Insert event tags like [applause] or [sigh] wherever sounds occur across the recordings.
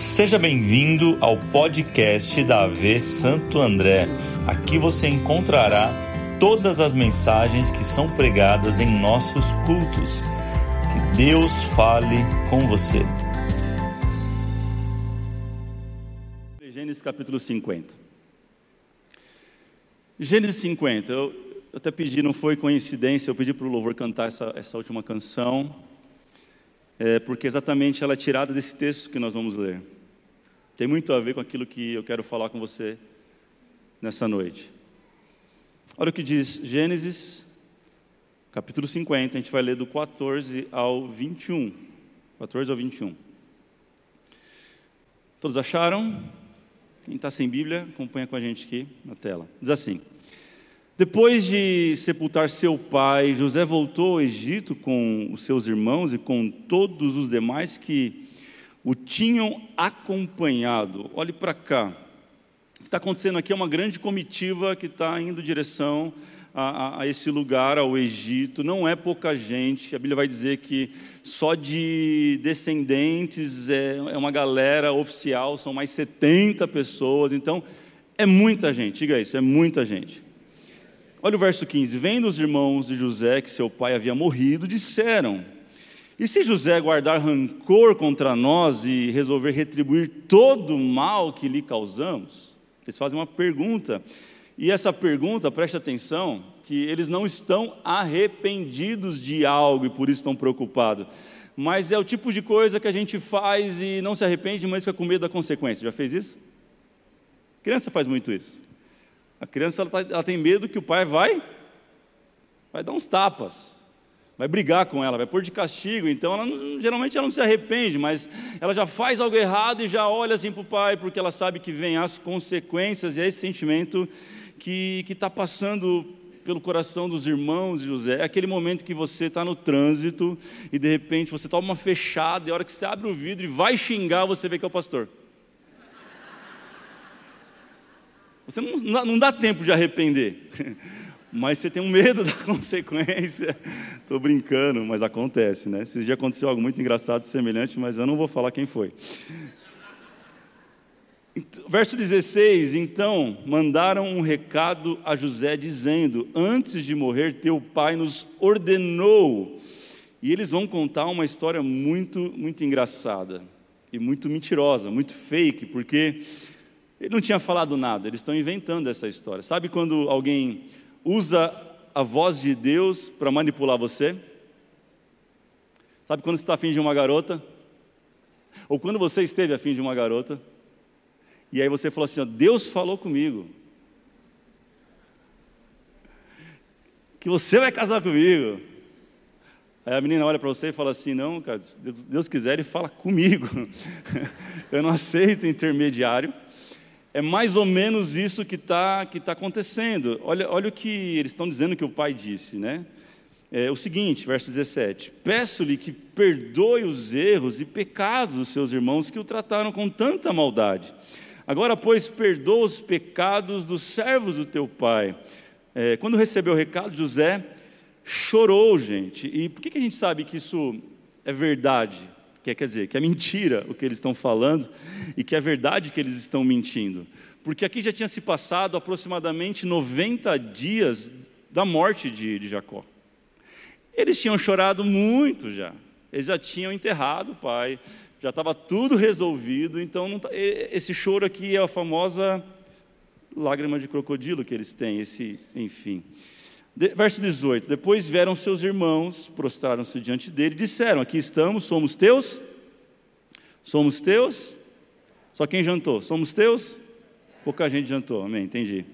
Seja bem-vindo ao podcast da AV Santo André. Aqui você encontrará todas as mensagens que são pregadas em nossos cultos. Que Deus fale com você. Gênesis capítulo 50. Gênesis 50, eu, até pedi, não foi coincidência, eu pedi para o louvor cantar essa, essa última canção, é, porque exatamente ela é tirada desse texto que nós vamos ler. Tem muito a ver com aquilo que eu quero falar com você nessa noite. Olha o que diz Gênesis, capítulo 50, a gente vai ler do 14 ao 21. 14 ao 21. Todos acharam? Quem está sem Bíblia, acompanha com a gente aqui na tela. Diz assim: Depois de sepultar seu pai, José voltou ao Egito com os seus irmãos e com todos os demais que o tinham acompanhado. Olhe para cá. O que está acontecendo aqui é uma grande comitiva que está indo em direção a, a, a, esse lugar, ao Egito. Não é pouca gente. A Bíblia vai dizer que só de descendentes é, é uma galera oficial, são mais 70 pessoas. Então, é muita gente. Diga isso, é muita gente. Olha o verso 15. Vendo os irmãos de José que seu pai havia morrido, disseram e se José guardar rancor contra nós e resolver retribuir todo o mal que lhe causamos? Eles fazem uma pergunta. E essa pergunta, preste atenção, que eles não estão arrependidos de algo e por isso estão preocupados. Mas é o tipo de coisa que a gente faz e não se arrepende, mas fica com medo da consequência. Já fez isso? Criança faz muito isso. A criança ela, tá, ela tem medo que o pai vai, vai dar uns tapas vai brigar com ela, vai pôr de castigo. Então, ela, geralmente ela não se arrepende, mas ela já faz algo errado e já olha assim para o pai, porque ela sabe que vem as consequências, e é esse sentimento que está passando pelo coração dos irmãos de José. É aquele momento que você está no trânsito e de repente você toma uma fechada, e a hora que você abre o vidro e vai xingar, você vê que é o pastor. Você não, não dá tempo de arrepender [laughs] mas você tem um medo [laughs] da consequência. Estou brincando, mas acontece, né? Esses dias aconteceu algo muito engraçado, semelhante, mas eu não vou falar quem foi. Verso 16: Então mandaram um recado a José, dizendo: Antes de morrer, teu pai nos ordenou. E eles vão contar uma história muito, muito engraçada e muito mentirosa, muito fake, porque ele não tinha falado nada, eles estão inventando essa história. Sabe quando alguém usa a voz de Deus para manipular você? Sabe quando você está afim de uma garota? Ou quando você esteve afim de uma garota? E aí você falou assim: ó, Deus falou comigo. Que você vai casar comigo. Aí a menina olha para você e fala assim: Não, cara, se Deus quiser, ele fala comigo. [laughs] Eu não aceito intermediário. É mais ou menos isso que está que tá acontecendo. Olha, olha o que eles estão dizendo que o pai disse, né? É o seguinte, verso 17: Peço-lhe que perdoe os erros e pecados dos seus irmãos que o trataram com tanta maldade. Agora, pois, perdoa os pecados dos servos do teu pai. É, quando recebeu o recado, José chorou, gente. E por que, que a gente sabe que isso é verdade? Que quer dizer que é mentira o que eles estão falando e que é verdade que eles estão mentindo. Porque aqui já tinha se passado aproximadamente 90 dias da morte de, de Jacó. Eles tinham chorado muito já, eles já tinham enterrado o pai, já estava tudo resolvido, então tá, esse choro aqui é a famosa lágrima de crocodilo que eles têm, esse, enfim. Verso 18: Depois vieram seus irmãos, prostraram-se diante dele e disseram: Aqui estamos, somos teus? Somos teus? Só quem jantou? Somos teus? Pouca gente jantou, amém, entendi.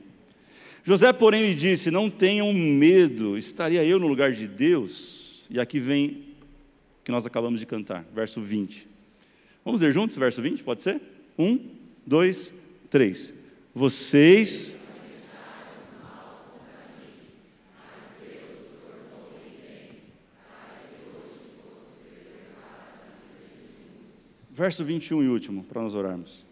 José, porém, lhe disse: Não tenham medo, estaria eu no lugar de Deus? E aqui vem o que nós acabamos de cantar, verso 20. Vamos ler juntos, verso 20, pode ser? Um, dois, três. Vocês Verso 21 e último, para nós orarmos.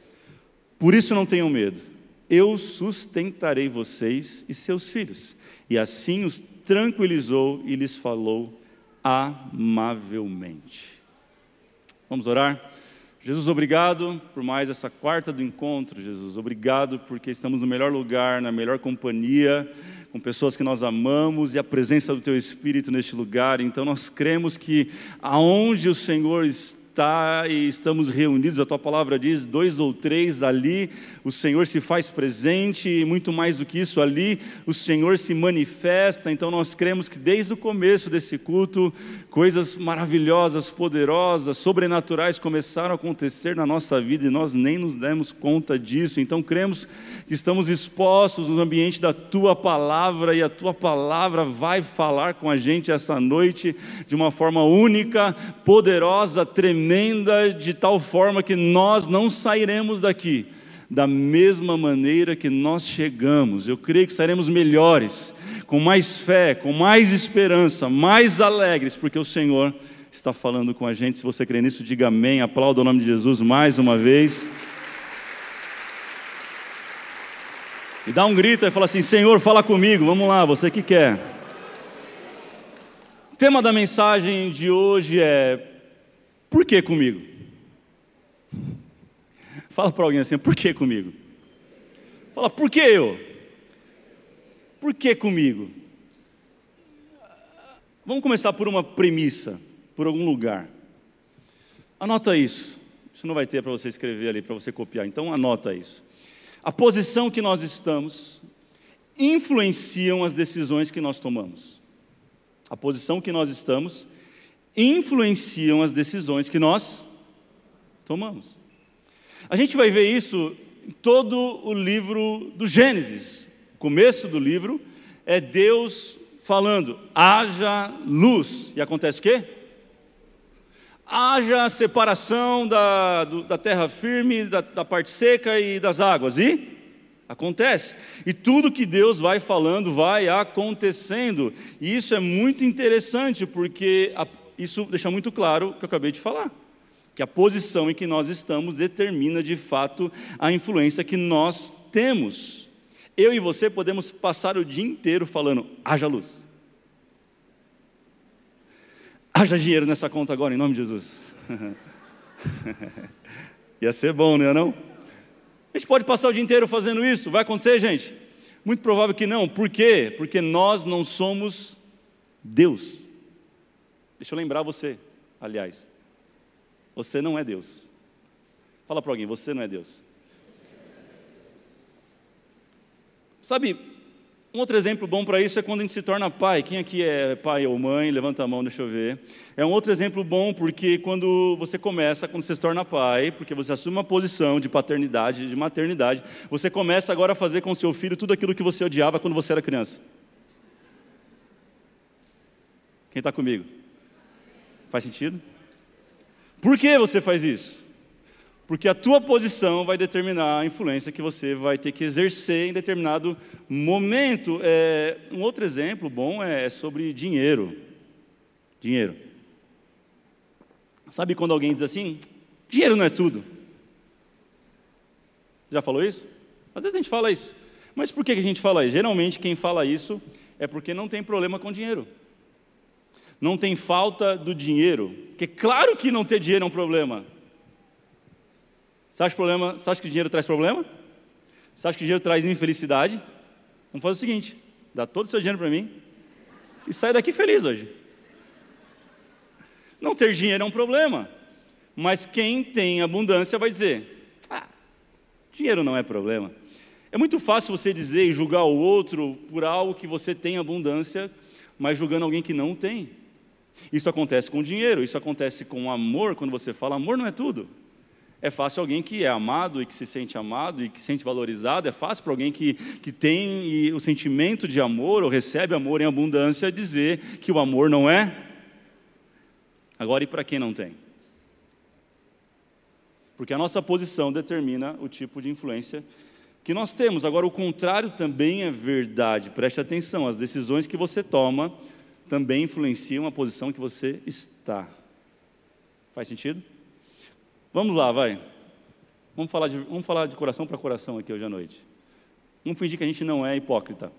Por isso não tenham medo, eu sustentarei vocês e seus filhos. E assim os tranquilizou e lhes falou amavelmente. Vamos orar? Jesus, obrigado por mais essa quarta do encontro, Jesus. Obrigado porque estamos no melhor lugar, na melhor companhia, com pessoas que nós amamos e a presença do Teu Espírito neste lugar. Então nós cremos que aonde o Senhor está, está e estamos reunidos, a tua palavra diz: dois ou três ali, o Senhor se faz presente, e muito mais do que isso, ali o Senhor se manifesta. Então nós cremos que desde o começo desse culto, coisas maravilhosas, poderosas, sobrenaturais começaram a acontecer na nossa vida e nós nem nos demos conta disso. Então cremos que estamos expostos no ambiente da tua palavra e a tua palavra vai falar com a gente essa noite de uma forma única, poderosa, tremenda tremenda de tal forma que nós não sairemos daqui da mesma maneira que nós chegamos. Eu creio que estaremos melhores, com mais fé, com mais esperança, mais alegres, porque o Senhor está falando com a gente. Se você crê nisso, diga amém. Aplauda o nome de Jesus mais uma vez. E dá um grito e fala assim: Senhor, fala comigo. Vamos lá, você que quer. O tema da mensagem de hoje é por que comigo? Fala para alguém assim, por que comigo? Fala, por que eu? Por que comigo? Vamos começar por uma premissa, por algum lugar. Anota isso. Isso não vai ter para você escrever ali, para você copiar. Então anota isso. A posição que nós estamos influenciam as decisões que nós tomamos. A posição que nós estamos influenciam as decisões que nós tomamos. A gente vai ver isso em todo o livro do Gênesis. O começo do livro é Deus falando: haja luz. E acontece o quê? Haja separação da, do, da terra firme, da, da parte seca e das águas. E acontece. E tudo que Deus vai falando vai acontecendo. E isso é muito interessante, porque a, isso deixa muito claro o que eu acabei de falar. Que a posição em que nós estamos determina de fato a influência que nós temos. Eu e você podemos passar o dia inteiro falando: haja luz. Haja dinheiro nessa conta agora, em nome de Jesus. [laughs] Ia ser bom, não é não? A gente pode passar o dia inteiro fazendo isso, vai acontecer, gente? Muito provável que não. Por quê? Porque nós não somos Deus. Deixa eu lembrar você, aliás. Você não é Deus. Fala para alguém, você não é Deus. Sabe, um outro exemplo bom para isso é quando a gente se torna pai. Quem aqui é pai ou mãe? Levanta a mão, deixa eu ver. É um outro exemplo bom porque quando você começa, quando você se torna pai, porque você assume uma posição de paternidade, de maternidade, você começa agora a fazer com seu filho tudo aquilo que você odiava quando você era criança. Quem está comigo? Faz sentido? Por que você faz isso? Porque a tua posição vai determinar a influência que você vai ter que exercer em determinado momento. É, um outro exemplo bom é sobre dinheiro. Dinheiro. Sabe quando alguém diz assim: dinheiro não é tudo? Já falou isso? Às vezes a gente fala isso. Mas por que a gente fala isso? Geralmente quem fala isso é porque não tem problema com dinheiro não tem falta do dinheiro, porque claro que não ter dinheiro é um problema. Você acha, problema, você acha que dinheiro traz problema? Você acha que dinheiro traz infelicidade? Vamos fazer o seguinte: dá todo o seu dinheiro para mim e sai daqui feliz hoje. Não ter dinheiro é um problema, mas quem tem abundância vai dizer: ah, dinheiro não é problema. É muito fácil você dizer e julgar o outro por algo que você tem abundância, mas julgando alguém que não tem. Isso acontece com dinheiro, isso acontece com amor, quando você fala amor não é tudo. É fácil alguém que é amado e que se sente amado e que se sente valorizado, é fácil para alguém que, que tem o sentimento de amor ou recebe amor em abundância dizer que o amor não é. Agora, e para quem não tem? Porque a nossa posição determina o tipo de influência que nós temos. Agora, o contrário também é verdade. Preste atenção: as decisões que você toma também influenciam a posição que você está. Faz sentido? Vamos lá, vai. Vamos falar de, vamos falar de coração para coração aqui hoje à noite. Vamos fingir que a gente não é hipócrita.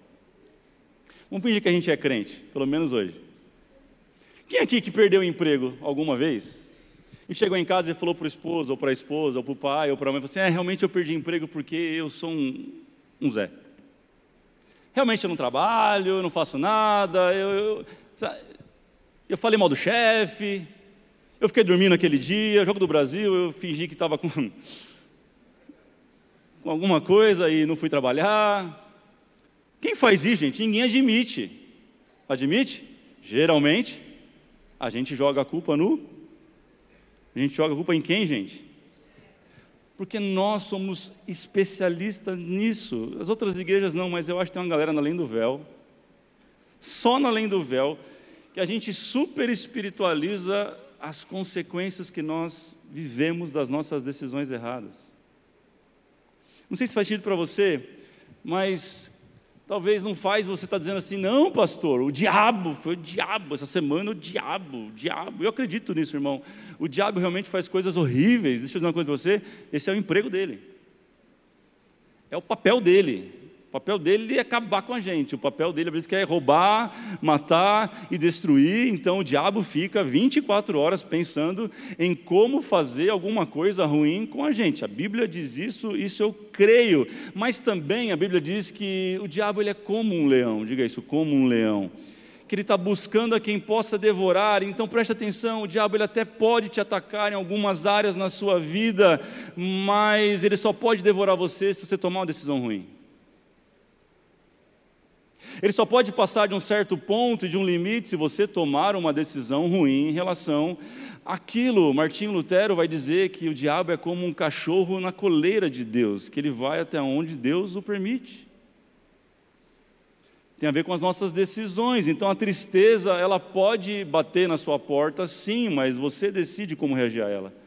Vamos fingir que a gente é crente, pelo menos hoje. Quem aqui que perdeu o emprego alguma vez? E chegou em casa e falou para o esposo, ou para a esposa, ou para o pai, ou para a mãe, assim, é, realmente eu perdi emprego porque eu sou um, um Zé. Realmente eu não trabalho, eu não faço nada, eu, eu, eu falei mal do chefe, eu fiquei dormindo aquele dia, jogo do Brasil, eu fingi que estava com, com alguma coisa e não fui trabalhar. Quem faz isso, gente? Ninguém admite. Admite? Geralmente, a gente joga a culpa no. A gente joga a culpa em quem, gente? Porque nós somos especialistas nisso. As outras igrejas não, mas eu acho que tem uma galera na Além do Véu, só na Além do Véu, que a gente super espiritualiza as consequências que nós vivemos das nossas decisões erradas. Não sei se faz sentido para você, mas talvez não faz você estar tá dizendo assim, não, pastor, o diabo, foi o diabo, essa semana o diabo, o diabo. Eu acredito nisso, irmão. O diabo realmente faz coisas horríveis. Deixa eu dizer uma coisa para você: esse é o emprego dele, é o papel dele. O papel dele é acabar com a gente. O papel dele, às vezes, é roubar, matar e destruir. Então, o diabo fica 24 horas pensando em como fazer alguma coisa ruim com a gente. A Bíblia diz isso, isso eu creio. Mas também a Bíblia diz que o diabo ele é como um leão. Diga isso, como um leão que ele está buscando a quem possa devorar. Então preste atenção: o diabo ele até pode te atacar em algumas áreas na sua vida, mas ele só pode devorar você se você tomar uma decisão ruim. Ele só pode passar de um certo ponto, de um limite, se você tomar uma decisão ruim em relação àquilo. Martinho Lutero vai dizer que o diabo é como um cachorro na coleira de Deus, que ele vai até onde Deus o permite. Tem a ver com as nossas decisões. Então a tristeza, ela pode bater na sua porta, sim, mas você decide como reagir a ela.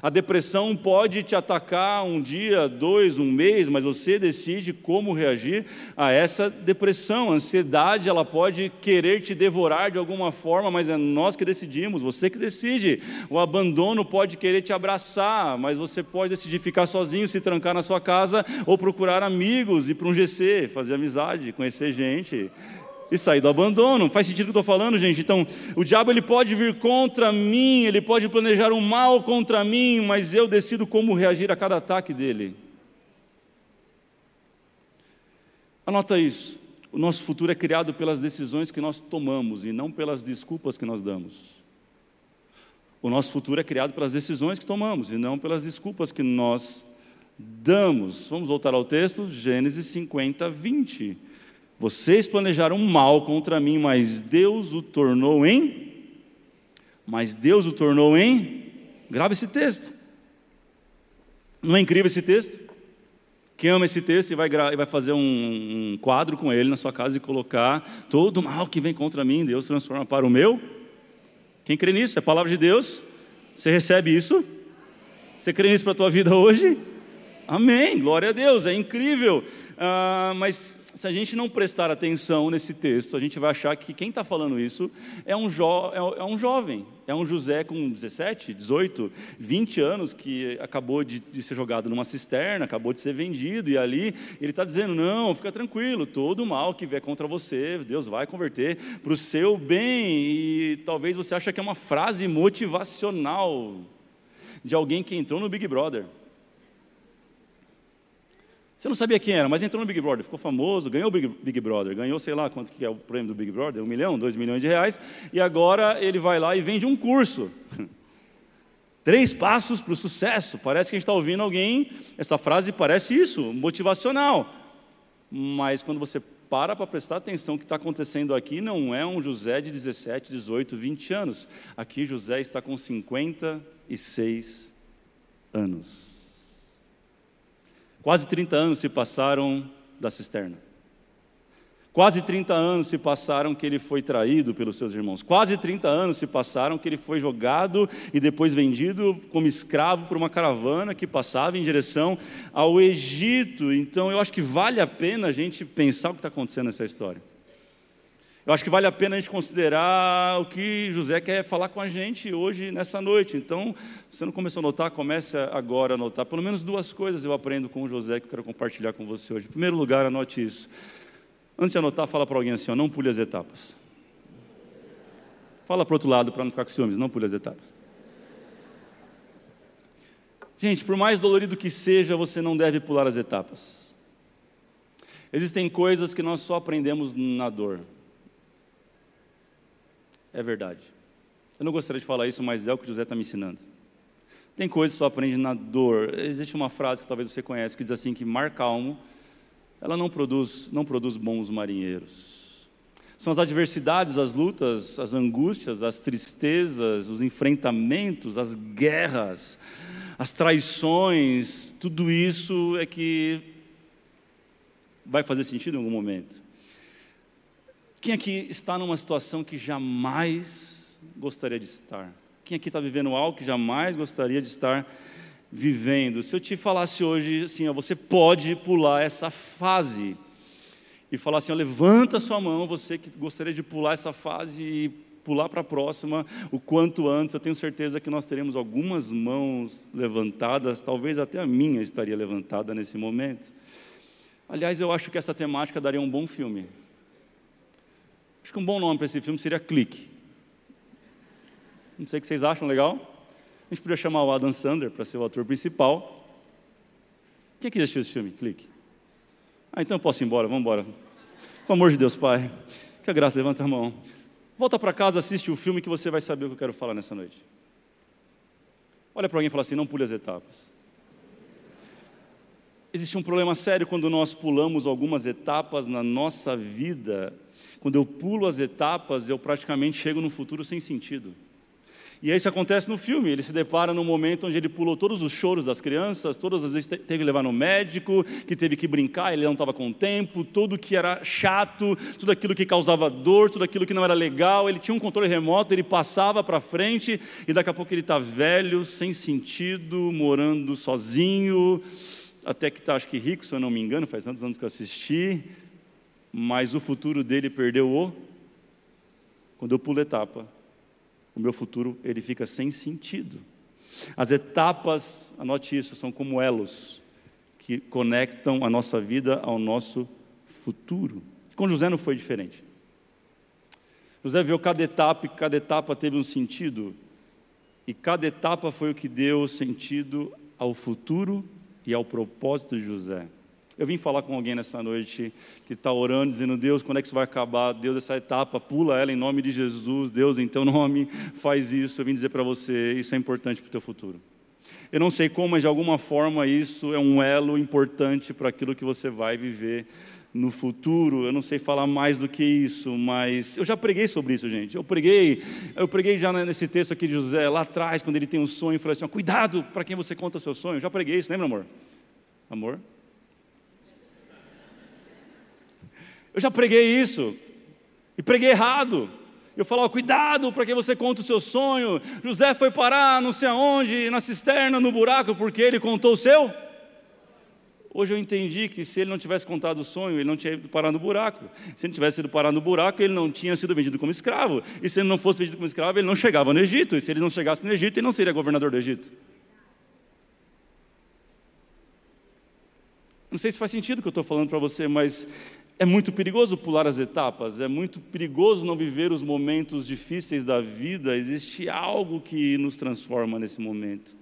A depressão pode te atacar um dia, dois, um mês, mas você decide como reagir a essa depressão. A ansiedade, ela pode querer te devorar de alguma forma, mas é nós que decidimos, você que decide. O abandono pode querer te abraçar, mas você pode decidir ficar sozinho, se trancar na sua casa ou procurar amigos, ir para um GC, fazer amizade, conhecer gente e sair do abandono. Faz sentido o que eu estou falando, gente? Então, o diabo ele pode vir contra mim, ele pode planejar um mal contra mim, mas eu decido como reagir a cada ataque dele. Anota isso. O nosso futuro é criado pelas decisões que nós tomamos e não pelas desculpas que nós damos. O nosso futuro é criado pelas decisões que tomamos e não pelas desculpas que nós damos. Vamos voltar ao texto, Gênesis 50, 20. Vocês planejaram mal contra mim, mas Deus o tornou em. Mas Deus o tornou em. Grava esse texto. Não é incrível esse texto? Quem ama esse texto e vai, vai fazer um, um quadro com ele na sua casa e colocar todo o mal que vem contra mim, Deus transforma para o meu. Quem crê nisso? É a palavra de Deus. Você recebe isso? Você crê nisso para a tua vida hoje? Amém. Glória a Deus. É incrível. Ah, mas se a gente não prestar atenção nesse texto, a gente vai achar que quem está falando isso é um, é, é um jovem, é um José com 17, 18, 20 anos que acabou de, de ser jogado numa cisterna, acabou de ser vendido, e ali ele está dizendo: não, fica tranquilo, todo mal que vier contra você, Deus vai converter para o seu bem. E talvez você ache que é uma frase motivacional de alguém que entrou no Big Brother. Você não sabia quem era, mas entrou no Big Brother, ficou famoso, ganhou o Big, Big Brother, ganhou sei lá quanto que é o prêmio do Big Brother, um milhão, dois milhões de reais, e agora ele vai lá e vende um curso. [laughs] Três passos para o sucesso. Parece que a gente está ouvindo alguém, essa frase parece isso, motivacional. Mas quando você para para prestar atenção, o que está acontecendo aqui não é um José de 17, 18, 20 anos. Aqui José está com 56 anos. Quase 30 anos se passaram da cisterna. Quase 30 anos se passaram que ele foi traído pelos seus irmãos. Quase 30 anos se passaram que ele foi jogado e depois vendido como escravo por uma caravana que passava em direção ao Egito. Então eu acho que vale a pena a gente pensar o que está acontecendo nessa história. Eu acho que vale a pena a gente considerar o que José quer falar com a gente hoje, nessa noite. Então, se você não começou a notar, comece agora a notar. Pelo menos duas coisas eu aprendo com o José que eu quero compartilhar com você hoje. Em primeiro lugar, anote isso. Antes de anotar, fala para alguém assim: ó, não pule as etapas. Fala para o outro lado para não ficar com ciúmes, não pule as etapas. Gente, por mais dolorido que seja, você não deve pular as etapas. Existem coisas que nós só aprendemos na dor. É verdade. Eu não gostaria de falar isso, mas é o que José está me ensinando. Tem coisas que só aprende na dor. Existe uma frase que talvez você conhece que diz assim que mar calmo, ela não produz, não produz bons marinheiros. São as adversidades, as lutas, as angústias, as tristezas, os enfrentamentos, as guerras, as traições, tudo isso é que vai fazer sentido em algum momento. Quem aqui está numa situação que jamais gostaria de estar? Quem aqui está vivendo algo que jamais gostaria de estar vivendo? Se eu te falasse hoje assim, ó, você pode pular essa fase e falar assim, ó, levanta sua mão, você que gostaria de pular essa fase e pular para a próxima o quanto antes, eu tenho certeza que nós teremos algumas mãos levantadas, talvez até a minha estaria levantada nesse momento. Aliás, eu acho que essa temática daria um bom filme. Acho que um bom nome para esse filme seria Clique. Não sei o que vocês acham, legal? A gente podia chamar o Adam Sandler para ser o ator principal. Quem aqui já assistiu esse filme? Clique. Ah, então eu posso ir embora, vamos embora. Com amor de Deus, Pai. Que a graça, levanta a mão. Volta para casa, assiste o filme que você vai saber o que eu quero falar nessa noite. Olha para alguém e fala assim: não pule as etapas. Existe um problema sério quando nós pulamos algumas etapas na nossa vida quando eu pulo as etapas, eu praticamente chego num futuro sem sentido. E isso acontece no filme. Ele se depara num momento onde ele pulou todos os choros das crianças, todas as vezes teve que levar no médico, que teve que brincar, ele não estava com tempo, tudo que era chato, tudo aquilo que causava dor, tudo aquilo que não era legal. Ele tinha um controle remoto, ele passava para frente e daqui a pouco ele está velho, sem sentido, morando sozinho, até que está, acho que rico, se eu não me engano, faz tantos anos que eu assisti mas o futuro dele perdeu o. Quando eu pulo etapa, o meu futuro ele fica sem sentido. As etapas, anote isso, são como elos que conectam a nossa vida ao nosso futuro. Com José não foi diferente. José viu cada etapa e cada etapa teve um sentido, e cada etapa foi o que deu sentido ao futuro e ao propósito de José. Eu vim falar com alguém nessa noite que está orando, dizendo: Deus, quando é que isso vai acabar? Deus, essa etapa, pula ela em nome de Jesus. Deus, em teu nome, faz isso. Eu vim dizer para você: isso é importante para o teu futuro. Eu não sei como, mas de alguma forma isso é um elo importante para aquilo que você vai viver no futuro. Eu não sei falar mais do que isso, mas eu já preguei sobre isso, gente. Eu preguei, eu preguei já nesse texto aqui de José, lá atrás, quando ele tem um sonho, falei assim: cuidado para quem você conta seu sonho. Eu já preguei isso, lembra, amor? Amor? Eu já preguei isso, e preguei errado. Eu falava, cuidado para que você conte o seu sonho. José foi parar não sei aonde, na cisterna, no buraco, porque ele contou o seu. Hoje eu entendi que se ele não tivesse contado o sonho, ele não tinha ido parar no buraco. Se ele tivesse ido parar no buraco, ele não tinha sido vendido como escravo. E se ele não fosse vendido como escravo, ele não chegava no Egito. E se ele não chegasse no Egito, ele não seria governador do Egito. Não sei se faz sentido o que eu estou falando para você, mas é muito perigoso pular as etapas, é muito perigoso não viver os momentos difíceis da vida. Existe algo que nos transforma nesse momento.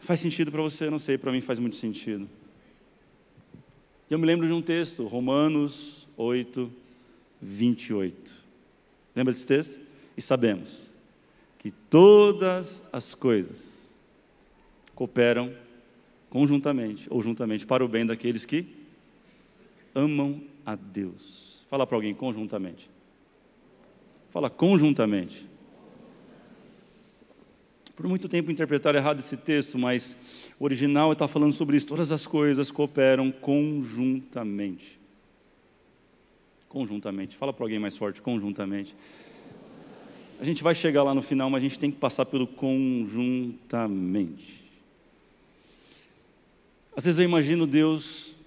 Faz sentido para você? Não sei, para mim faz muito sentido. Eu me lembro de um texto, Romanos 8, 28. Lembra desse texto? E sabemos que todas as coisas cooperam conjuntamente ou juntamente para o bem daqueles que amam a Deus. Fala para alguém conjuntamente. Fala conjuntamente. Por muito tempo interpretaram errado esse texto, mas o original está falando sobre isso. Todas as coisas cooperam conjuntamente. Conjuntamente. Fala para alguém mais forte, conjuntamente. A gente vai chegar lá no final, mas a gente tem que passar pelo conjuntamente. Às vezes eu imagino Deus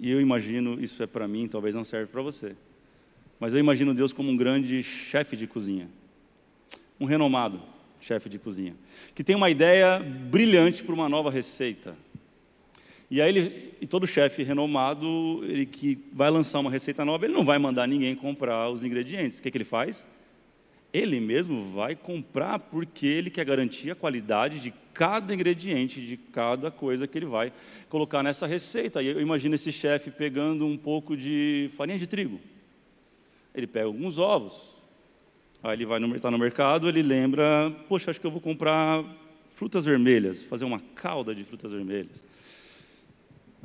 e eu imagino, isso é para mim, talvez não serve para você. Mas eu imagino Deus como um grande chefe de cozinha. Um renomado chefe de cozinha. Que tem uma ideia brilhante para uma nova receita. E aí ele, e todo chefe renomado, ele que vai lançar uma receita nova, ele não vai mandar ninguém comprar os ingredientes. O que, que ele faz? Ele mesmo vai comprar porque ele quer garantir a qualidade de cada ingrediente, de cada coisa que ele vai colocar nessa receita. E eu imagino esse chefe pegando um pouco de farinha de trigo. Ele pega alguns ovos. Aí ele vai no, tá no mercado, ele lembra, poxa, acho que eu vou comprar frutas vermelhas, fazer uma calda de frutas vermelhas.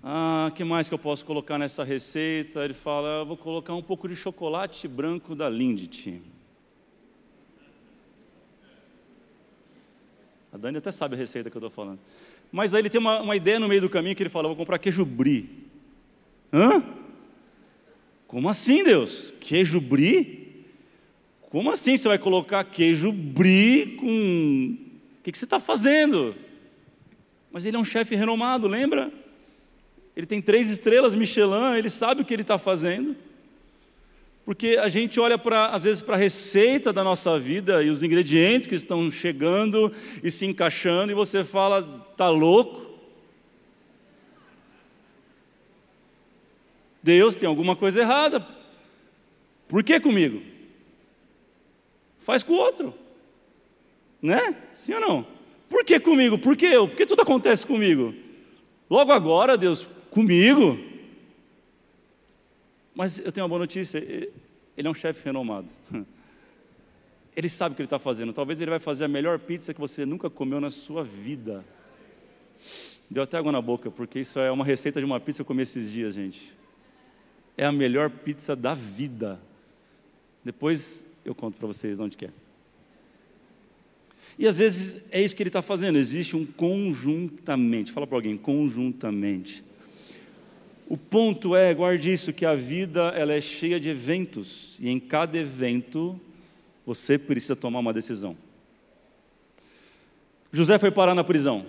Ah, que mais que eu posso colocar nessa receita? Ele fala, vou colocar um pouco de chocolate branco da Lindt. A Dani até sabe a receita que eu estou falando. Mas aí ele tem uma, uma, ideia no meio do caminho que ele fala: vou comprar queijo brie. Hã? Como assim, Deus? Queijo brie? Como assim você vai colocar queijo brie com. O que, que você está fazendo? Mas ele é um chefe renomado, lembra? Ele tem três estrelas Michelin, ele sabe o que ele está fazendo. Porque a gente olha para, às vezes, para a receita da nossa vida e os ingredientes que estão chegando e se encaixando, e você fala, tá louco? Deus tem alguma coisa errada. Por que comigo? Faz com o outro. Né? Sim ou não? Por que comigo? Por que eu? Por que tudo acontece comigo? Logo agora, Deus, comigo? Mas eu tenho uma boa notícia: ele é um chefe renomado. [laughs] Ele sabe o que ele está fazendo. Talvez ele vai fazer a melhor pizza que você nunca comeu na sua vida. Deu até água na boca, porque isso é uma receita de uma pizza que eu comi esses dias, gente. É a melhor pizza da vida. Depois eu conto para vocês onde que é. E às vezes é isso que ele está fazendo. Existe um conjuntamente. Fala para alguém, conjuntamente. O ponto é, guarde isso, que a vida ela é cheia de eventos e em cada evento você precisa tomar uma decisão. José foi parar na prisão.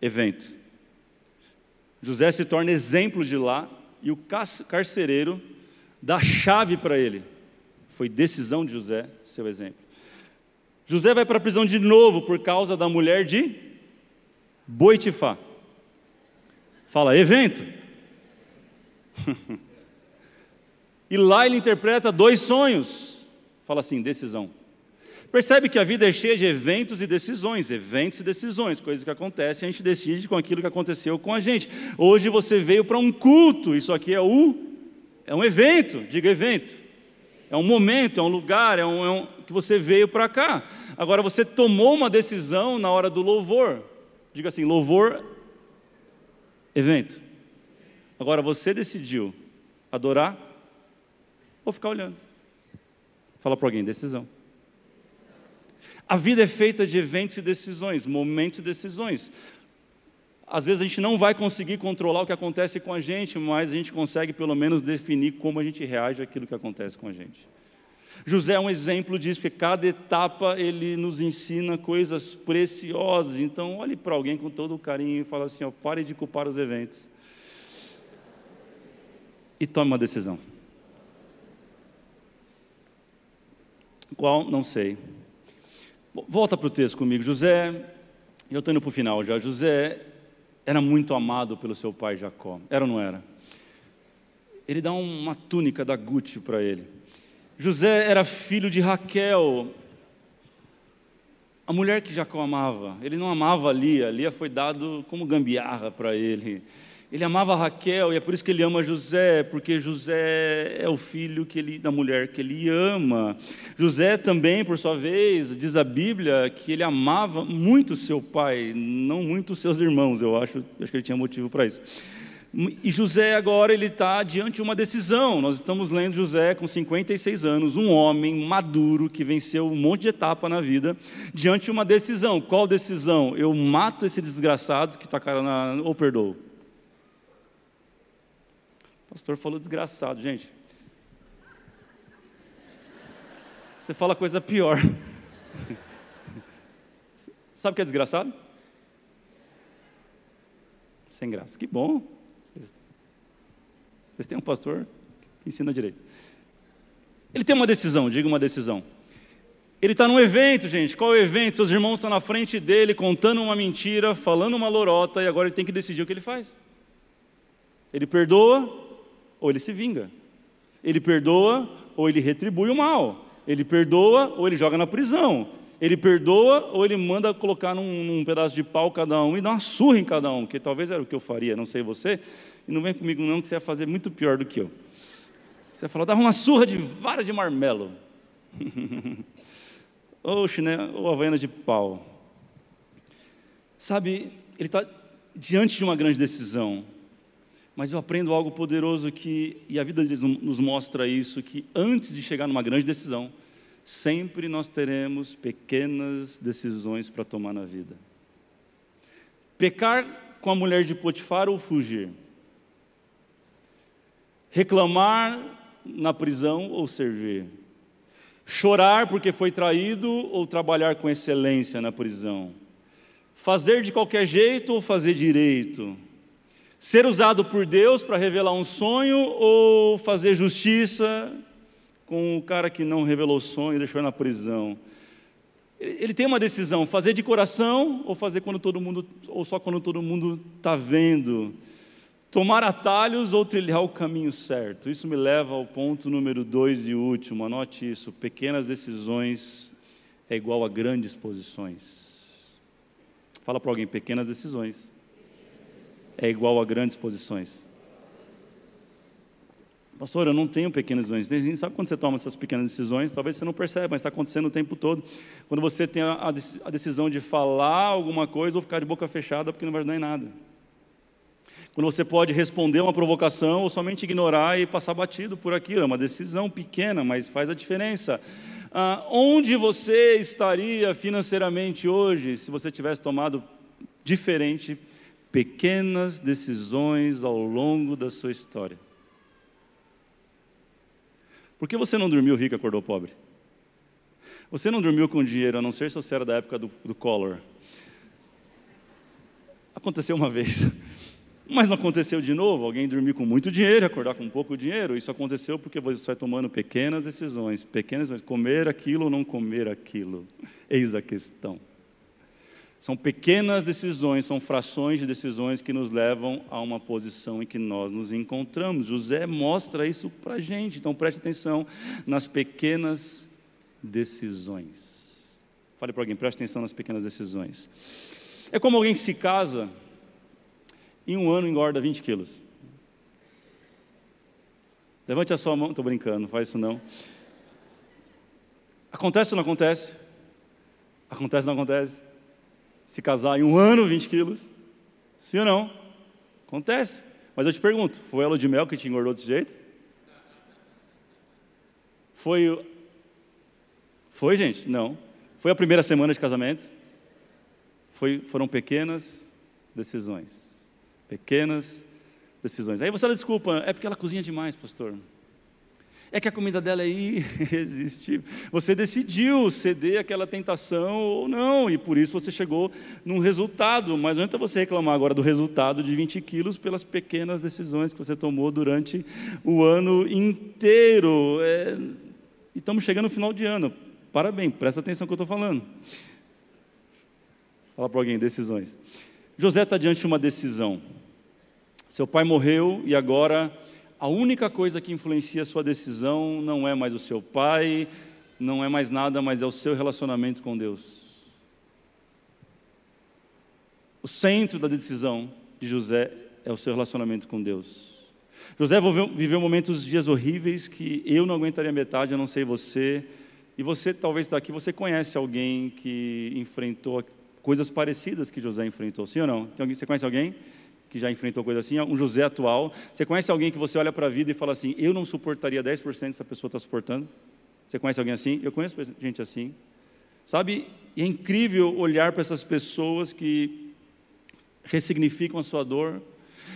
Evento. José se torna exemplo de lá e o carcereiro dá chave para ele. Foi decisão de José, seu exemplo. José vai para a prisão de novo por causa da mulher de Boitifá. Fala, evento. [laughs] e lá ele interpreta dois sonhos. Fala assim: decisão. Percebe que a vida é cheia de eventos e decisões, eventos e decisões, coisas que acontecem, a gente decide com aquilo que aconteceu com a gente. Hoje você veio para um culto, isso aqui é o é um evento, diga evento. É um momento, é um lugar, é um, é um que você veio para cá. Agora você tomou uma decisão na hora do louvor. Diga assim, louvor, evento. Agora você decidiu adorar ou ficar olhando. Fala para alguém, decisão. A vida é feita de eventos e decisões, momentos e decisões. Às vezes a gente não vai conseguir controlar o que acontece com a gente, mas a gente consegue pelo menos definir como a gente reage àquilo que acontece com a gente. José é um exemplo disso, porque cada etapa ele nos ensina coisas preciosas. Então, olhe para alguém com todo o carinho e fala assim: ó, pare de culpar os eventos e tome uma decisão. Qual? Não sei. Volta para o texto comigo. José, eu estou indo para o final já. José era muito amado pelo seu pai Jacó. Era ou não era? Ele dá uma túnica da Gucci para ele. José era filho de Raquel, a mulher que Jacó amava. Ele não amava Lia, Lia foi dado como gambiarra para ele. Ele amava Raquel e é por isso que ele ama José, porque José é o filho que ele, da mulher que ele ama. José também, por sua vez, diz a Bíblia que ele amava muito seu pai, não muito seus irmãos, eu acho, acho que ele tinha motivo para isso. E José agora ele está diante de uma decisão. Nós estamos lendo José com 56 anos, um homem maduro que venceu um monte de etapa na vida, diante de uma decisão. Qual decisão? Eu mato esse desgraçado que está cara na ou perdoo? Pastor falou desgraçado, gente. Você fala coisa pior. Sabe o que é desgraçado? Sem graça. Que bom. Vocês têm um pastor que ensina direito. Ele tem uma decisão, diga uma decisão. Ele está num evento, gente. Qual é o evento? Seus irmãos estão na frente dele, contando uma mentira, falando uma lorota, e agora ele tem que decidir o que ele faz. Ele perdoa ou ele se vinga. Ele perdoa ou ele retribui o mal. Ele perdoa ou ele joga na prisão. Ele perdoa ou ele manda colocar num, num pedaço de pau cada um e dá uma surra em cada um, que talvez era o que eu faria, não sei você. E não vem comigo não, que você ia fazer muito pior do que eu. Você falou, dava uma surra de vara de marmelo. [laughs] ou chinelo, ou havaiana de pau. Sabe, ele está diante de uma grande decisão. Mas eu aprendo algo poderoso que, e a vida deles nos mostra isso, que antes de chegar numa grande decisão, sempre nós teremos pequenas decisões para tomar na vida. Pecar com a mulher de Potifar ou fugir? Reclamar na prisão ou servir? Chorar porque foi traído ou trabalhar com excelência na prisão? Fazer de qualquer jeito ou fazer direito? Ser usado por Deus para revelar um sonho ou fazer justiça com o cara que não revelou o sonho e deixou na prisão? Ele tem uma decisão: fazer de coração ou fazer quando todo mundo, ou só quando todo mundo está vendo? Tomar atalhos ou trilhar o caminho certo? Isso me leva ao ponto número dois e último. Anote isso: pequenas decisões é igual a grandes posições. Fala para alguém, pequenas decisões é igual a grandes posições. Pastor, eu não tenho pequenas decisões. Sabe quando você toma essas pequenas decisões? Talvez você não perceba, mas está acontecendo o tempo todo. Quando você tem a, a decisão de falar alguma coisa ou ficar de boca fechada porque não vai ajudar em nada. Quando você pode responder uma provocação ou somente ignorar e passar batido por aquilo. É uma decisão pequena, mas faz a diferença. Ah, onde você estaria financeiramente hoje se você tivesse tomado diferente pequenas decisões ao longo da sua história? Por que você não dormiu rico e acordou pobre? Você não dormiu com dinheiro, a não ser se você era da época do, do Collor. Aconteceu uma vez. Mas não aconteceu de novo, alguém dormir com muito dinheiro, acordar com pouco dinheiro. Isso aconteceu porque você vai tomando pequenas decisões, pequenas decisões, comer aquilo ou não comer aquilo. Eis a questão. São pequenas decisões, são frações de decisões que nos levam a uma posição em que nós nos encontramos. José mostra isso para a gente, então preste atenção nas pequenas decisões. Fale para alguém, preste atenção nas pequenas decisões. É como alguém que se casa em um ano engorda 20 quilos. Levante a sua mão, estou brincando, não faz isso não. Acontece ou não acontece? Acontece ou não acontece? Se casar em um ano, 20 quilos? Sim ou não? Acontece. Mas eu te pergunto, foi a de mel que te engordou desse jeito? Foi. Foi, gente? Não. Foi a primeira semana de casamento? Foi, foram pequenas decisões. Pequenas decisões. Aí você desculpa, é porque ela cozinha demais, pastor. É que a comida dela é irresistível. [laughs] Você decidiu ceder aquela tentação ou não, e por isso você chegou num resultado. Mas não adianta você reclamar agora do resultado de 20 quilos pelas pequenas decisões que você tomou durante o ano inteiro. É... E estamos chegando no final de ano. Parabéns, presta atenção no que eu estou falando. Fala para alguém, decisões. José está diante de uma decisão. Seu pai morreu e agora a única coisa que influencia a sua decisão não é mais o seu pai, não é mais nada, mas é o seu relacionamento com Deus. O centro da decisão de José é o seu relacionamento com Deus. José viveu momentos, dias horríveis que eu não aguentaria metade, eu não sei você. E você talvez está aqui, você conhece alguém que enfrentou coisas parecidas que José enfrentou, sim ou não? Você conhece alguém que já enfrentou coisa assim? Um José atual. Você conhece alguém que você olha para a vida e fala assim: eu não suportaria 10% dessa pessoa está suportando? Você conhece alguém assim? Eu conheço gente assim. Sabe? É incrível olhar para essas pessoas que ressignificam a sua dor,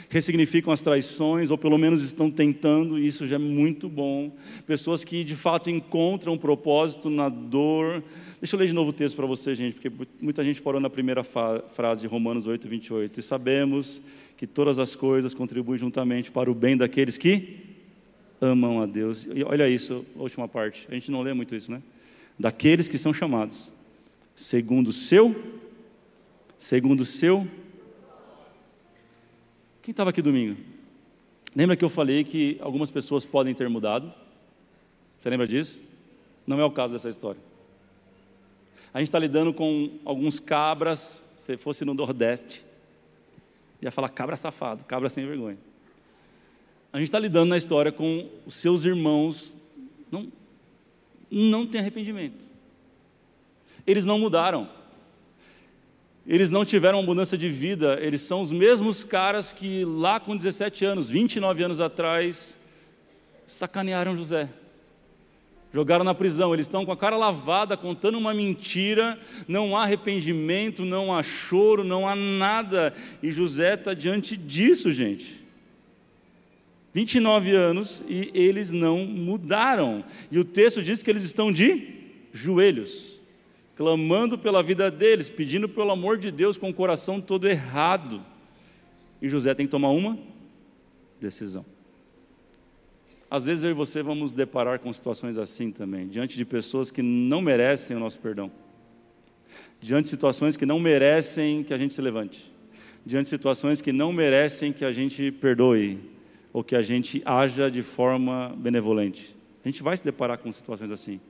ressignificam as traições, ou pelo menos estão tentando, e isso já é muito bom. Pessoas que de fato encontram um propósito na dor. Deixa eu ler de novo o texto para você, gente, porque muita gente parou na primeira frase de Romanos 8, 28. E sabemos que todas as coisas contribuem juntamente para o bem daqueles que amam a Deus. E olha isso, a última parte. A gente não lê muito isso, né? Daqueles que são chamados, segundo o seu, segundo o seu quem estava aqui domingo? Lembra que eu falei que algumas pessoas podem ter mudado? Você lembra disso? Não é o caso dessa história. A gente está lidando com alguns cabras, se fosse no Nordeste, ia falar cabra safado, cabra sem vergonha. A gente está lidando na história com os seus irmãos, não, não tem arrependimento. Eles não mudaram. Eles não tiveram uma mudança de vida, eles são os mesmos caras que lá com 17 anos, 29 anos atrás, sacanearam José. Jogaram na prisão, eles estão com a cara lavada, contando uma mentira, não há arrependimento, não há choro, não há nada. E José está diante disso, gente. 29 anos e eles não mudaram. E o texto diz que eles estão de joelhos, clamando pela vida deles, pedindo pelo amor de Deus com o coração todo errado. E José tem que tomar uma decisão. Às vezes eu e você vamos deparar com situações assim também, diante de pessoas que não merecem o nosso perdão, diante de situações que não merecem que a gente se levante, diante de situações que não merecem que a gente perdoe ou que a gente haja de forma benevolente. A gente vai se deparar com situações assim.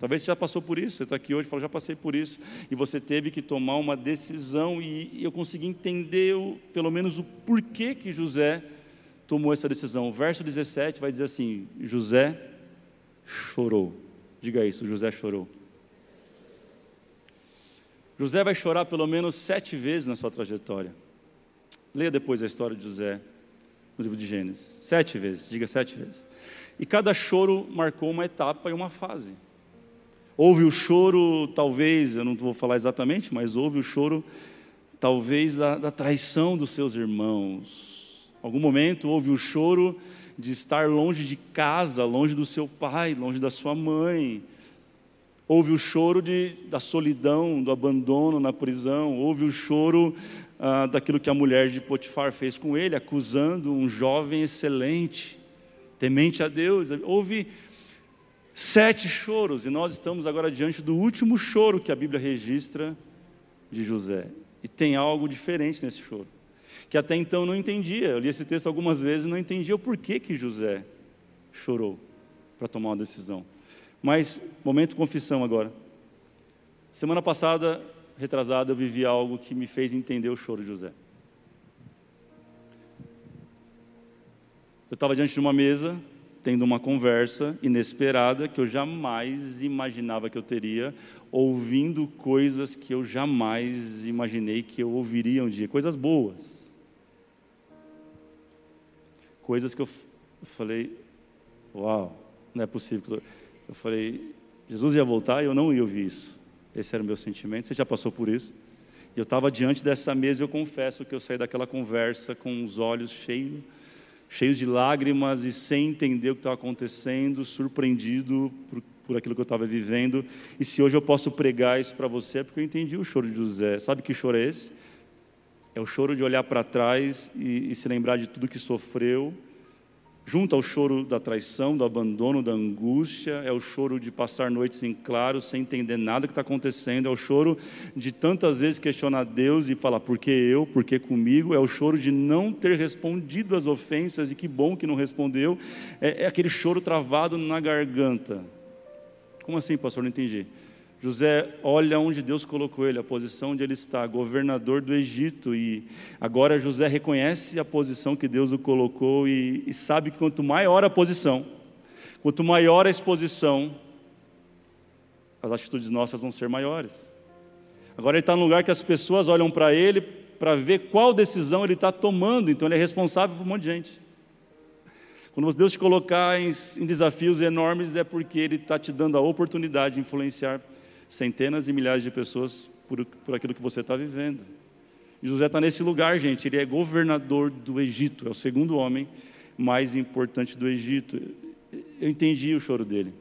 Talvez você já passou por isso, você está aqui hoje e fala, já passei por isso, e você teve que tomar uma decisão, e eu consegui entender pelo menos o porquê que José tomou essa decisão. O verso 17 vai dizer assim: José chorou. Diga isso, José chorou. José vai chorar pelo menos sete vezes na sua trajetória. Leia depois a história de José no livro de Gênesis. Sete vezes, diga sete vezes. E cada choro marcou uma etapa e uma fase. Houve o choro, talvez, eu não vou falar exatamente, mas houve o choro, talvez, da, da traição dos seus irmãos Algum momento houve o choro de estar longe de casa, longe do seu pai, longe da sua mãe. Houve o choro de, da solidão, do abandono na prisão. Houve o choro ah, daquilo que a mulher de Potifar fez com ele, acusando um jovem excelente, temente a Deus. Houve sete choros e nós estamos agora diante do último choro que a Bíblia registra de José. E tem algo diferente nesse choro que até então não entendia. Eu li esse texto algumas vezes e não entendia o porquê que José chorou para tomar uma decisão. Mas, momento confissão agora. Semana passada, retrasada, eu vivi algo que me fez entender o choro de José. Eu estava diante de uma mesa, tendo uma conversa inesperada que eu jamais imaginava que eu teria, ouvindo coisas que eu jamais imaginei que eu ouviria um dia, coisas boas coisas que eu falei, uau, não é possível. Eu falei, Jesus ia voltar e eu não ia ouvir isso. Esse era o meu sentimento. Você já passou por isso? E eu estava diante dessa mesa e eu confesso que eu saí daquela conversa com os olhos cheios, cheios de lágrimas e sem entender o que estava acontecendo, surpreendido por, por aquilo que eu estava vivendo. E se hoje eu posso pregar isso para você, é porque eu entendi o choro de José. Sabe que choro é esse? É o choro de olhar para trás e, e, se lembrar de tudo que sofreu, junto ao choro da traição, do abandono, da angústia, é o choro de passar noites em claro, sem entender nada que está acontecendo, é o choro de tantas vezes questionar Deus e falar, por que eu, por que comigo? É o choro de não ter respondido às ofensas e que bom que não respondeu, é, é aquele choro travado na garganta. Como assim, pastor? Não entendi. José olha onde Deus colocou ele, a posição onde ele está, governador do Egito, e agora José reconhece a posição que Deus o colocou e, e sabe que quanto maior a posição, quanto maior a exposição, as atitudes nossas vão ser maiores. Agora ele está num lugar que as pessoas olham para ele para ver qual decisão ele está tomando, então ele é responsável por um monte de gente. Quando Deus te colocar em, em desafios enormes, é porque Ele está te dando a oportunidade de influenciar centenas e milhares de pessoas por, por aquilo que você está vivendo. E José está nesse lugar, gente. Ele é governador do Egito, é o segundo homem mais importante do Egito. Eu entendi o choro dele.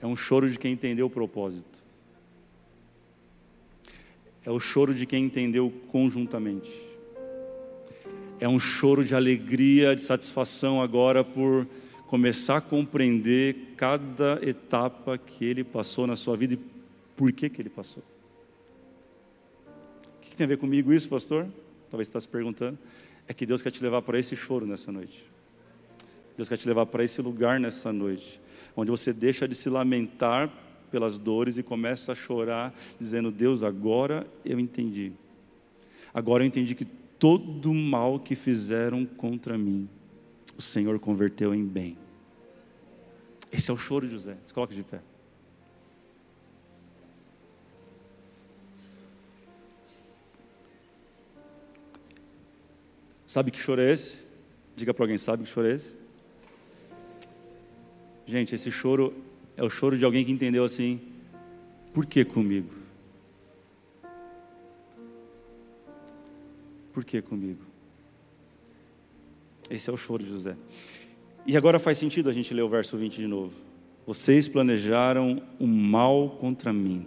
É um choro de quem entendeu o propósito. É o choro de quem entendeu conjuntamente. É um choro de alegria, de satisfação agora por começar a compreender cada etapa que ele passou na sua vida e por que, que ele passou. O que, tem a ver comigo isso, pastor? Talvez você está se perguntando. É que Deus quer te levar para esse choro nessa noite. Deus quer te levar para esse lugar nessa noite. onde você deixa de se lamentar pelas dores e começa a chorar, dizendo: Deus, agora eu entendi. Agora eu entendi que todo mal que fizeram contra mim, o Senhor converteu em bem. Esse é o choro de José. Se coloca de pé. Sabe que choro é esse? Diga para alguém, sabe que choro é esse? Gente, esse choro é o choro de alguém que entendeu assim: por que comigo? Por que comigo? Esse é o choro de José. E agora faz sentido a gente ler o verso 20 de novo. Vocês planejaram o mal contra mim,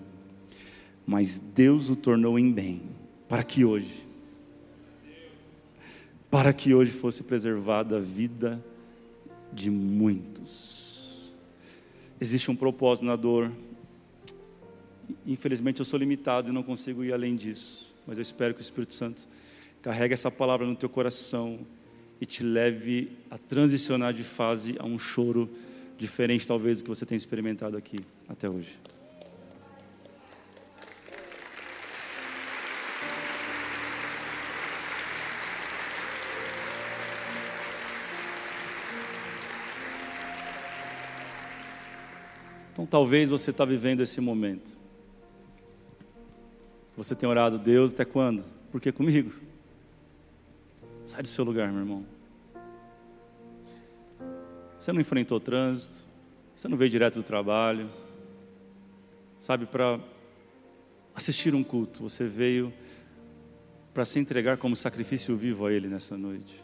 mas Deus o tornou em bem, para que hoje, para que hoje fosse preservada a vida de muitos. Existe um propósito na dor. Infelizmente eu sou limitado e não consigo ir além disso, mas eu espero que o Espírito Santo carregue essa palavra no teu coração e te leve a transicionar de fase a um choro diferente, talvez, do que você tem experimentado aqui até hoje. Então, talvez você está vivendo esse momento. Você tem orado, Deus, até quando? Porque comigo. Sai do seu lugar, meu irmão. Você não enfrentou trânsito, você não veio direto do trabalho, sabe, para assistir um culto, você veio para se entregar como sacrifício vivo a Ele nessa noite.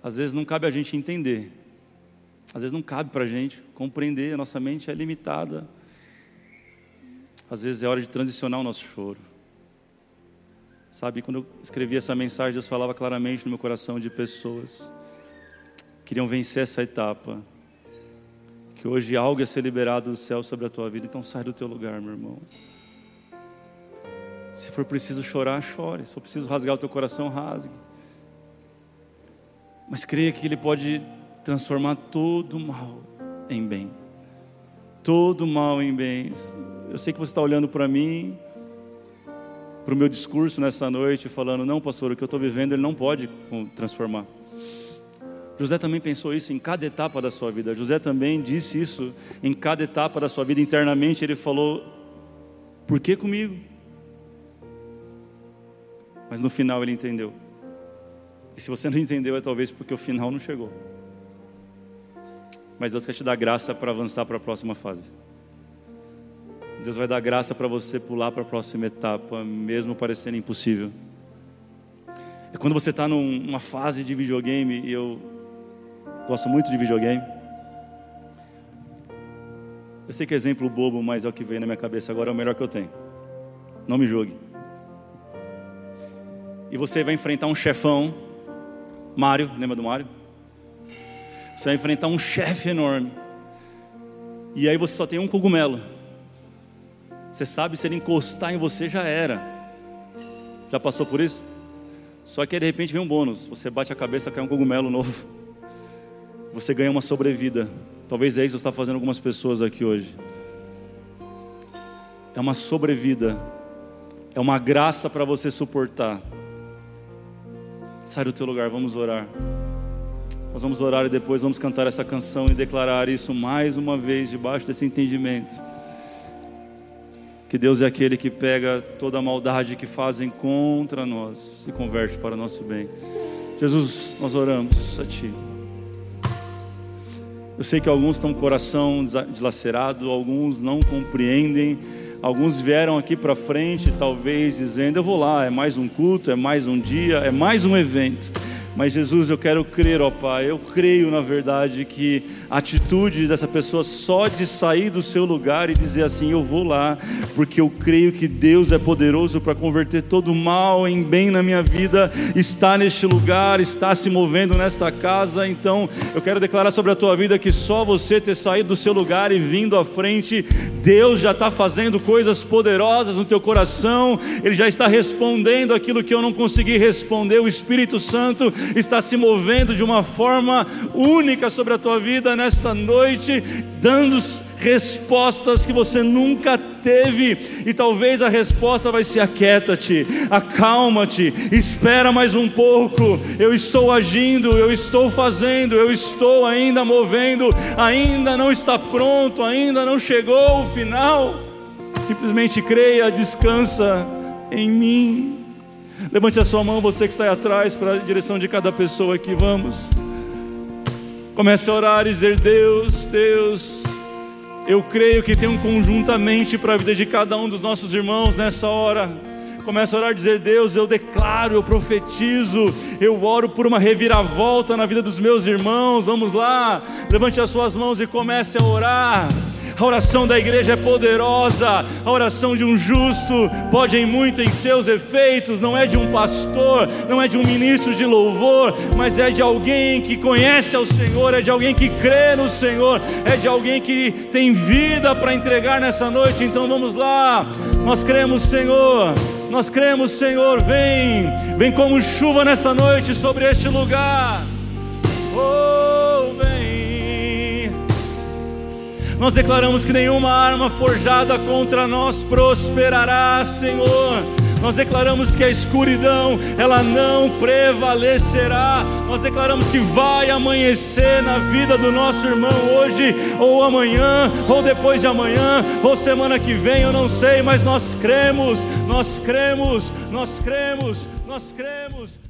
Às vezes não cabe a gente entender, às vezes não cabe para a gente compreender, a nossa mente é limitada. Às vezes é hora de transicionar o nosso choro. Sabe, quando eu escrevi essa mensagem, Deus falava claramente no meu coração de pessoas queriam vencer essa etapa. Que hoje algo ia ser liberado do céu sobre a tua vida, então sai do teu lugar, meu irmão. Se for preciso chorar, chore. Se for preciso rasgar o teu coração, rasgue. Mas creia que Ele pode transformar todo mal em bem. Todo mal em bens. Eu sei que você está olhando para mim, para o meu discurso nessa noite, falando: não, pastor, o que eu estou vivendo Ele não pode transformar. José também pensou isso em cada etapa da sua vida. José também disse isso em cada etapa da sua vida. Internamente ele falou: Por que comigo? Mas no final ele entendeu. E se você não entendeu, é talvez porque o final não chegou. Mas Deus quer te dar graça para avançar para a próxima fase. Deus vai dar graça para você pular para a próxima etapa, mesmo parecendo impossível. É quando você está numa fase de videogame e eu Gosto muito de videogame. Eu sei que é exemplo bobo, mas é o que veio na minha cabeça agora, é o melhor que eu tenho. Não me julgue. E você vai enfrentar um chefão, Mário, lembra do Mário? Você vai enfrentar um chefe enorme. E aí você só tem um cogumelo. Você sabe se ele encostar em você já era. Já passou por isso? Só que aí, de repente vem um bônus. Você bate a cabeça, cai um cogumelo novo você ganha uma sobrevida. Talvez é isso que está fazendo algumas pessoas aqui hoje. É uma sobrevida. É uma graça para você suportar. Sai do teu lugar, vamos orar. Nós vamos orar e depois vamos cantar essa canção e declarar isso mais uma vez debaixo desse entendimento. Que Deus é aquele que pega toda a maldade que fazem contra nós e converte para o nosso bem. Jesus, nós oramos a Ti. Eu sei que alguns estão com o coração dilacerado, alguns não compreendem, alguns vieram aqui para frente, talvez dizendo: Eu vou lá, é mais um culto, é mais um dia, é mais um evento. Mas Jesus, eu quero crer, ó Pai, eu creio na verdade que a atitude dessa pessoa só de sair do seu lugar e dizer assim: Eu vou lá, porque eu creio que Deus é poderoso para converter todo mal em bem na minha vida, está neste lugar, está se movendo nesta casa. Então, eu quero declarar sobre a tua vida que só você ter saído do seu lugar e vindo à frente, Deus já está fazendo coisas poderosas no teu coração, Ele já está respondendo aquilo que eu não consegui responder. O Espírito Santo está se movendo de uma forma única sobre a tua vida nesta noite, dando respostas que você nunca teve, e talvez a resposta vai ser: aquieta-te, acalma-te, espera mais um pouco. Eu estou agindo, eu estou fazendo, eu estou ainda movendo, ainda não está pronto, ainda não chegou o final. Simplesmente creia, descansa em mim. Levante a sua mão, você que está aí atrás, para a direção de cada pessoa aqui, vamos. Comece a orar e dizer: Deus, Deus, eu creio que tem um conjuntamente para a vida de cada um dos nossos irmãos nessa hora. Começa a orar e dizer: Deus, eu declaro, eu profetizo, eu oro por uma reviravolta na vida dos meus irmãos. Vamos lá, levante as suas mãos e comece a orar. A oração da igreja é poderosa, a oração de um justo pode em muito em seus efeitos, não é de um pastor, não é de um ministro de louvor, mas é de alguém que conhece ao Senhor, é de alguém que crê no Senhor, é de alguém que tem vida para entregar nessa noite. Então vamos lá, nós cremos, Senhor. Nós cremos, Senhor, vem, vem como chuva nessa noite sobre este lugar. Oh, nós declaramos que nenhuma arma forjada contra nós prosperará, Senhor. Nós declaramos que a escuridão, ela não prevalecerá. Nós declaramos que vai amanhecer na vida do nosso irmão hoje, ou amanhã, ou depois de amanhã, ou semana que vem, eu não sei, mas nós cremos, nós cremos, nós cremos, nós cremos.